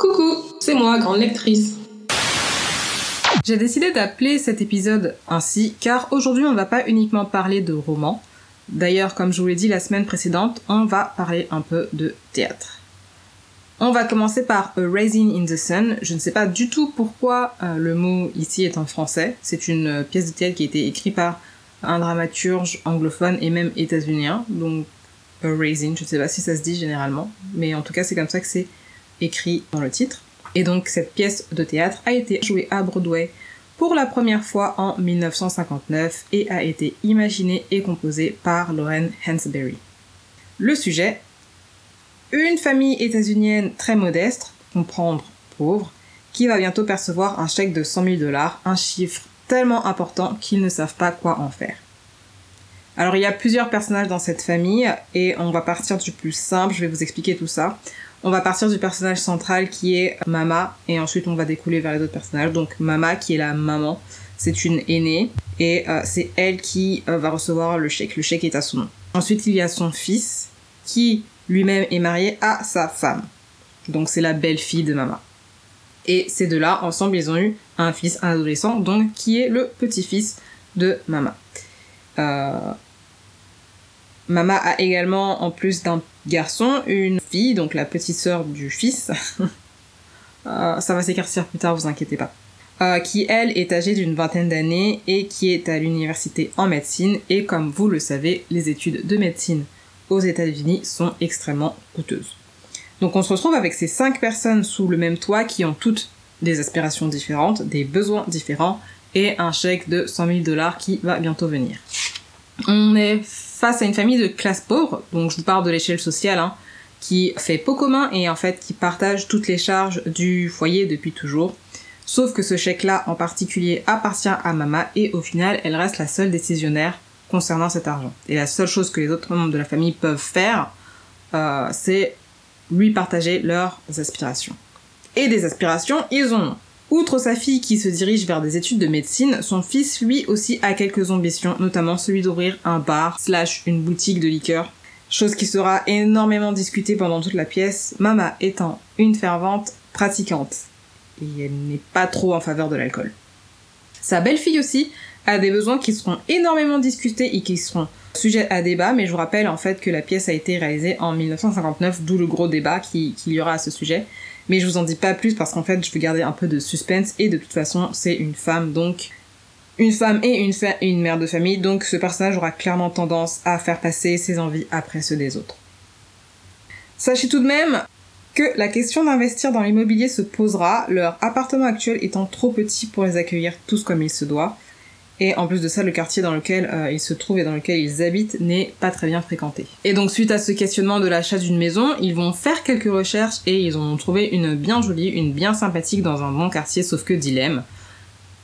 Coucou, c'est moi, grande lectrice. J'ai décidé d'appeler cet épisode ainsi car aujourd'hui on va pas uniquement parler de romans. D'ailleurs, comme je vous l'ai dit la semaine précédente, on va parler un peu de théâtre. On va commencer par A Rising in the Sun. Je ne sais pas du tout pourquoi euh, le mot ici est en français. C'est une euh, pièce de théâtre qui a été écrite par un dramaturge anglophone et même états-unien. Donc, A Rising, je ne sais pas si ça se dit généralement, mais en tout cas c'est comme ça que c'est écrit dans le titre. Et donc cette pièce de théâtre a été jouée à Broadway pour la première fois en 1959 et a été imaginée et composée par Lauren Hansberry. Le sujet une famille états-unienne très modeste, comprendre pauvre, qui va bientôt percevoir un chèque de 100 000 dollars, un chiffre tellement important qu'ils ne savent pas quoi en faire. Alors il y a plusieurs personnages dans cette famille et on va partir du plus simple, je vais vous expliquer tout ça. On va partir du personnage central qui est Mama et ensuite on va découler vers les autres personnages. Donc Mama qui est la maman, c'est une aînée et euh, c'est elle qui euh, va recevoir le chèque. Le chèque est à son nom. Ensuite il y a son fils qui lui-même est marié à sa femme. Donc c'est la belle-fille de Mama. Et ces deux-là, ensemble, ils ont eu un fils, un adolescent, donc qui est le petit-fils de Mama. Euh, Mama a également, en plus d'un garçon, une fille, donc la petite sœur du fils. Euh, ça va s'éclaircir plus tard, vous inquiétez pas. Euh, qui elle est âgée d'une vingtaine d'années et qui est à l'université en médecine. Et comme vous le savez, les études de médecine aux États-Unis sont extrêmement coûteuses. Donc on se retrouve avec ces cinq personnes sous le même toit qui ont toutes des aspirations différentes, des besoins différents et un chèque de 100 000 dollars qui va bientôt venir. On est face à une famille de classe pauvre, donc je vous parle de l'échelle sociale, hein, qui fait pot commun et en fait qui partage toutes les charges du foyer depuis toujours. Sauf que ce chèque-là en particulier appartient à Mama et au final elle reste la seule décisionnaire concernant cet argent. Et la seule chose que les autres membres de la famille peuvent faire, euh, c'est lui partager leurs aspirations. Et des aspirations, ils ont. Outre sa fille qui se dirige vers des études de médecine, son fils lui aussi a quelques ambitions, notamment celui d'ouvrir un bar slash une boutique de liqueur. Chose qui sera énormément discutée pendant toute la pièce, Mama étant une fervente pratiquante. Et elle n'est pas trop en faveur de l'alcool. Sa belle-fille aussi a des besoins qui seront énormément discutés et qui seront sujets à débat, mais je vous rappelle en fait que la pièce a été réalisée en 1959, d'où le gros débat qu'il y aura à ce sujet. Mais je vous en dis pas plus parce qu'en fait je veux garder un peu de suspense et de toute façon c'est une femme donc une femme et une, une mère de famille donc ce personnage aura clairement tendance à faire passer ses envies après ceux des autres. Sachez tout de même que la question d'investir dans l'immobilier se posera, leur appartement actuel étant trop petit pour les accueillir tous comme il se doit. Et en plus de ça, le quartier dans lequel euh, ils se trouvent et dans lequel ils habitent n'est pas très bien fréquenté. Et donc suite à ce questionnement de l'achat d'une maison, ils vont faire quelques recherches et ils ont trouvé une bien jolie, une bien sympathique dans un bon quartier, sauf que dilemme.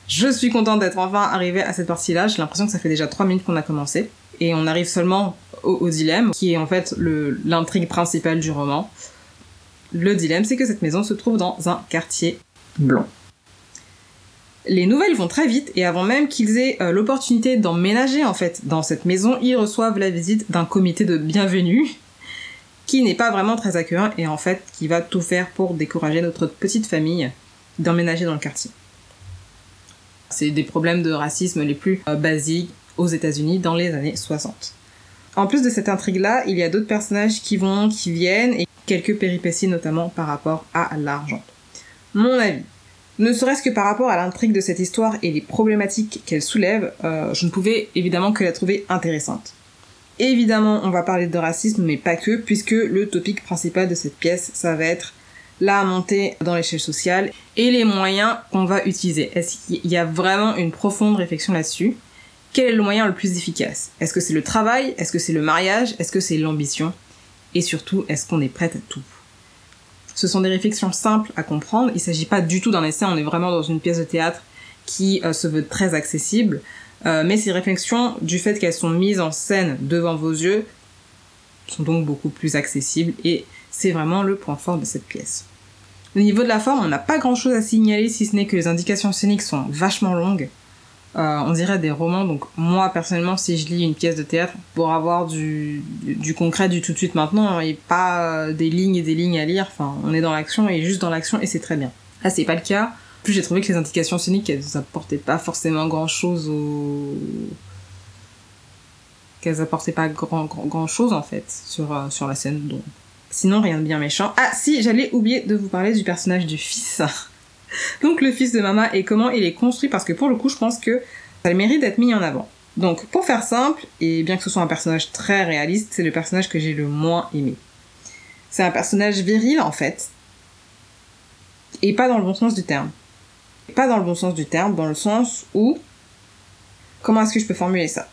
Je suis contente d'être enfin arrivée à cette partie-là, j'ai l'impression que ça fait déjà 3 minutes qu'on a commencé. Et on arrive seulement au, dilemme, qui est en fait l'intrigue principale du roman. Le dilemme, c'est que cette maison se trouve dans un quartier blanc. Les nouvelles vont très vite et avant même qu'ils aient euh, l'opportunité d'emménager en fait dans cette maison, ils reçoivent la visite d'un comité de bienvenue qui n'est pas vraiment très accueillant et en fait qui va tout faire pour décourager notre petite famille d'emménager dans le quartier. C'est des problèmes de racisme les plus euh, basiques aux États-Unis dans les années 60. En plus de cette intrigue-là, il y a d'autres personnages qui vont, qui viennent et quelques péripéties notamment par rapport à l'argent. Mon avis, ne serait-ce que par rapport à l'intrigue de cette histoire et les problématiques qu'elle soulève, euh, je ne pouvais évidemment que la trouver intéressante. Évidemment, on va parler de racisme, mais pas que, puisque le topic principal de cette pièce, ça va être la montée dans l'échelle sociale et les moyens qu'on va utiliser. Est-ce qu'il y a vraiment une profonde réflexion là-dessus? Quel est le moyen le plus efficace? Est-ce que c'est le travail? Est-ce que c'est le mariage? Est-ce que c'est l'ambition? Et surtout, est-ce qu'on est prête à tout? Ce sont des réflexions simples à comprendre. Il ne s'agit pas du tout d'un essai, on est vraiment dans une pièce de théâtre qui euh, se veut très accessible. Euh, mais ces réflexions, du fait qu'elles sont mises en scène devant vos yeux, sont donc beaucoup plus accessibles et c'est vraiment le point fort de cette pièce. Au niveau de la forme, on n'a pas grand chose à signaler si ce n'est que les indications scéniques sont vachement longues. Euh, on dirait des romans. Donc moi personnellement, si je lis une pièce de théâtre pour avoir du, du, concret du tout de suite maintenant et pas des lignes et des lignes à lire, enfin on est dans l'action et juste dans l'action et c'est très bien. Là c'est pas le cas. Plus j'ai trouvé que les indications scéniques elles apportaient pas forcément grand chose au qu'elles apportaient pas grand, grand, chose en fait sur, euh, sur la scène donc sinon rien de bien méchant ah si j'allais oublier de vous parler du personnage du fils donc le fils de Mama et comment il est construit parce que pour le coup je pense que ça mérite d'être mis en avant. Donc pour faire simple, et bien que ce soit un personnage très réaliste, c'est le personnage que j'ai le moins aimé. C'est un personnage viril en fait, et pas dans le bon sens du terme. Pas dans le bon sens du terme, dans le sens où... Comment est-ce que je peux formuler ça?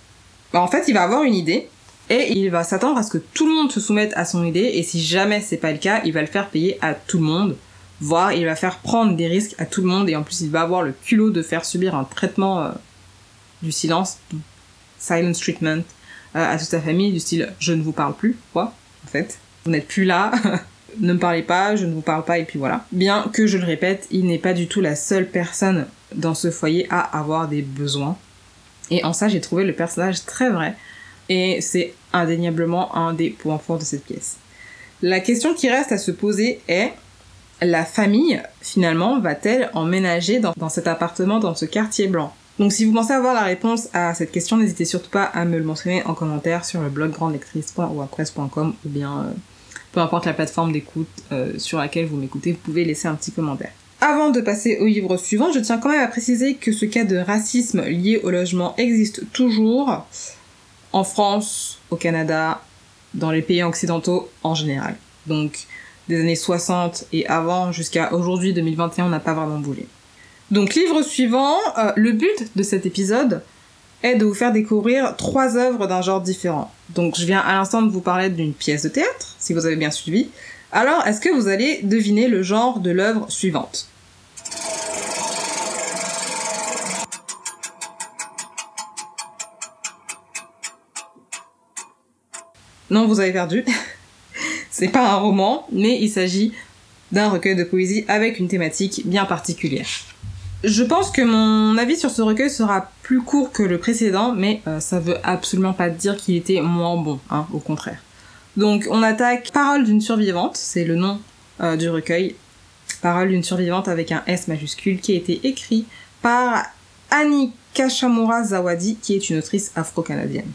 Bah, En fait, il va avoir une idée, et il va s'attendre à ce que tout le monde se soumette à son idée, et si jamais c'est pas le cas, il va le faire payer à tout le monde voire il va faire prendre des risques à tout le monde et en plus il va avoir le culot de faire subir un traitement euh, du silence, silence treatment, euh, à toute sa famille du style je ne vous parle plus, quoi, en fait. Vous n'êtes plus là, ne me parlez pas, je ne vous parle pas et puis voilà. Bien que je le répète, il n'est pas du tout la seule personne dans ce foyer à avoir des besoins. Et en ça, j'ai trouvé le personnage très vrai. Et c'est indéniablement un des points forts de cette pièce. La question qui reste à se poser est la famille, finalement, va-t-elle emménager dans, dans cet appartement, dans ce quartier blanc? Donc si vous pensez avoir la réponse à cette question, n'hésitez surtout pas à me le mentionner en commentaire sur le blog grandelectrice.wordpress.com ou bien euh, peu importe la plateforme d'écoute euh, sur laquelle vous m'écoutez, vous pouvez laisser un petit commentaire. Avant de passer au livre suivant, je tiens quand même à préciser que ce cas de racisme lié au logement existe toujours en France, au Canada, dans les pays occidentaux en général. Donc des années 60 et avant jusqu'à aujourd'hui 2021, on n'a pas vraiment bougé. Donc livre suivant, euh, le but de cet épisode est de vous faire découvrir trois œuvres d'un genre différent. Donc je viens à l'instant de vous parler d'une pièce de théâtre, si vous avez bien suivi. Alors est-ce que vous allez deviner le genre de l'œuvre suivante? Non, vous avez perdu. C'est pas un roman, mais il s'agit d'un recueil de poésie avec une thématique bien particulière. Je pense que mon avis sur ce recueil sera plus court que le précédent, mais euh, ça veut absolument pas dire qu'il était moins bon, hein, au contraire. Donc on attaque Parole d'une survivante, c'est le nom euh, du recueil. Parole d'une survivante avec un S majuscule qui a été écrit par Annie Kashamura Zawadi, qui est une autrice afro-canadienne.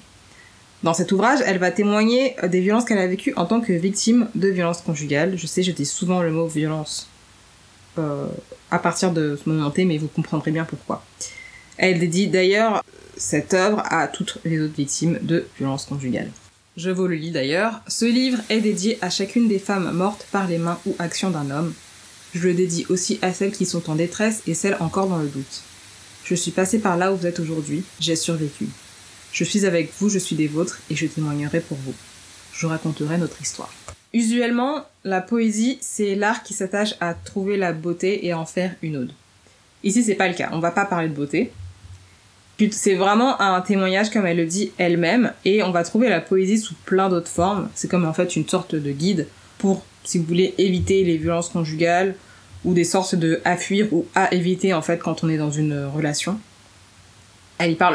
Dans cet ouvrage, elle va témoigner euh, des violences qu'elle a vécues en tant que victime de violences conjugales. Je sais, je dis souvent le mot violence euh, à partir de ce moment mais vous comprendrez bien pourquoi. Elle dédie d'ailleurs cette œuvre à toutes les autres victimes de violences conjugales. Je vous le lis d'ailleurs. Ce livre est dédié à chacune des femmes mortes par les mains ou actions d'un homme. Je le dédie aussi à celles qui sont en détresse et celles encore dans le doute. Je suis passée par là où vous êtes aujourd'hui, j'ai survécu. Je suis avec vous, je suis des vôtres, et je témoignerai pour vous. Je raconterai notre histoire. Usuellement, la poésie, c'est l'art qui s'attache à trouver la beauté et en faire une ode. Ici, c'est pas le cas. On va pas parler de beauté. C'est vraiment un témoignage, comme elle le dit elle-même, et on va trouver la poésie sous plein d'autres formes. C'est comme en fait une sorte de guide pour, si vous voulez, éviter les violences conjugales ou des sortes de à fuir ou à éviter en fait quand on est dans une relation. Elle y parle